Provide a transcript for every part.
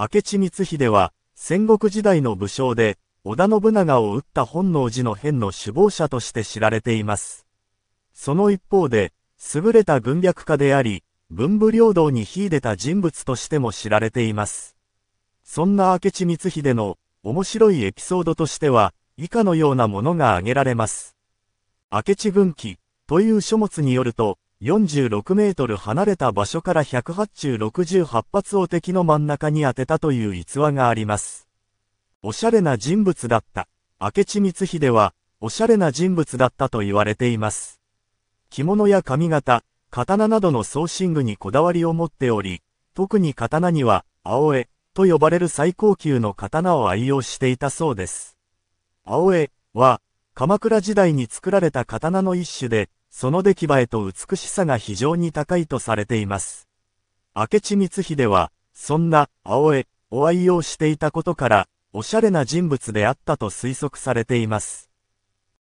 明智光秀は、戦国時代の武将で、織田信長を撃った本能寺の変の首謀者として知られています。その一方で、優れた軍略家であり、文武両道に秀でた人物としても知られています。そんな明智光秀の面白いエピソードとしては、以下のようなものが挙げられます。明智軍記という書物によると、46メートル離れた場所から108中68発を敵の真ん中に当てたという逸話があります。おしゃれな人物だった。明智光秀は、おしゃれな人物だったと言われています。着物や髪型、刀などの装身具にこだわりを持っており、特に刀には、青江と呼ばれる最高級の刀を愛用していたそうです。青江は、鎌倉時代に作られた刀の一種で、その出来栄えと美しさが非常に高いとされています。明智光秀は、そんな青江を愛用していたことから、おしゃれな人物であったと推測されています。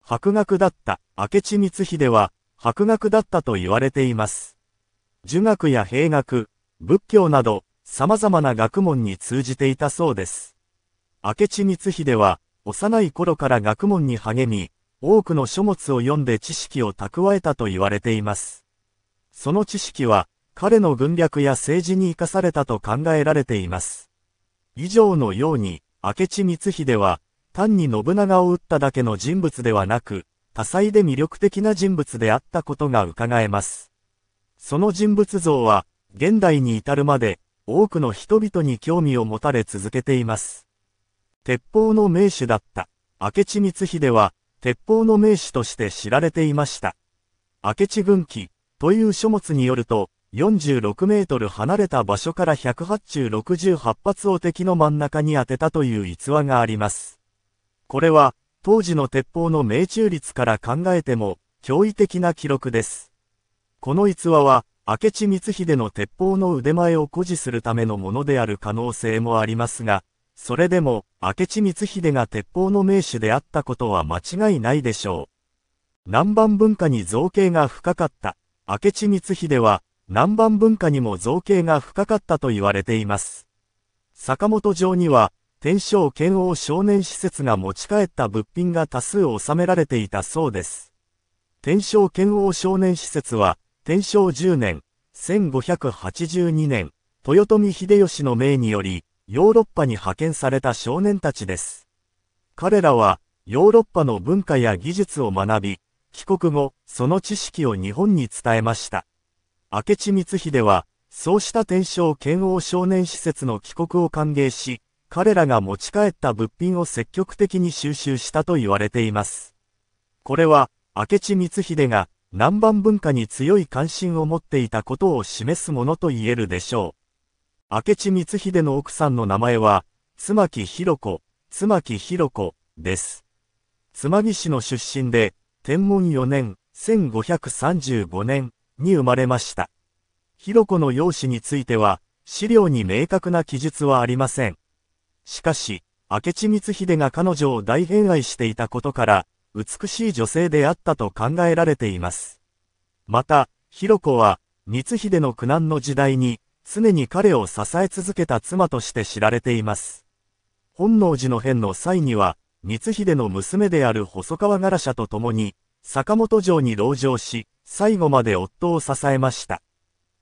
博学だった明智光秀は、博学だったと言われています。儒学や兵学、仏教など、様々な学問に通じていたそうです。明智光秀は、幼い頃から学問に励み、多くの書物を読んで知識を蓄えたと言われています。その知識は、彼の軍略や政治に生かされたと考えられています。以上のように、明智光秀は、単に信長を撃っただけの人物ではなく、多彩で魅力的な人物であったことが伺えます。その人物像は、現代に至るまで、多くの人々に興味を持たれ続けています。鉄砲の名手だった、明智光秀は、鉄砲の名手として知られていました。明智軍記という書物によると、46メートル離れた場所から108中68発を敵の真ん中に当てたという逸話があります。これは、当時の鉄砲の命中率から考えても、驚異的な記録です。この逸話は、明智光秀の鉄砲の腕前を誇示するためのものである可能性もありますが、それでも、明智光秀が鉄砲の名手であったことは間違いないでしょう。南蛮文化に造形が深かった。明智光秀は、南蛮文化にも造形が深かったと言われています。坂本城には、天正剣王少年施設が持ち帰った物品が多数収められていたそうです。天正剣王少年施設は、天正10年、1582年、豊臣秀吉の命により、ヨーロッパに派遣された少年たちです。彼らは、ヨーロッパの文化や技術を学び、帰国後、その知識を日本に伝えました。明智光秀は、そうした天正剣王少年施設の帰国を歓迎し、彼らが持ち帰った物品を積極的に収集したと言われています。これは、明智光秀が南蛮文化に強い関心を持っていたことを示すものと言えるでしょう。明智光秀の奥さんの名前は、妻木弘子、妻木弘子です。妻木氏の出身で、天文4年、1535年、に生まれました。ひろこの容姿については、資料に明確な記述はありません。しかし、明智光秀が彼女を大偏愛していたことから、美しい女性であったと考えられています。また、ひろこは、光秀の苦難の時代に、常に彼を支え続けた妻として知られています。本能寺の変の際には、光秀の娘である細川柄社と共に、坂本城に籠城し、最後まで夫を支えました。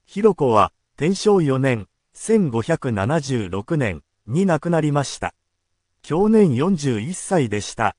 広子は、天正4年、1576年に亡くなりました。去年41歳でした。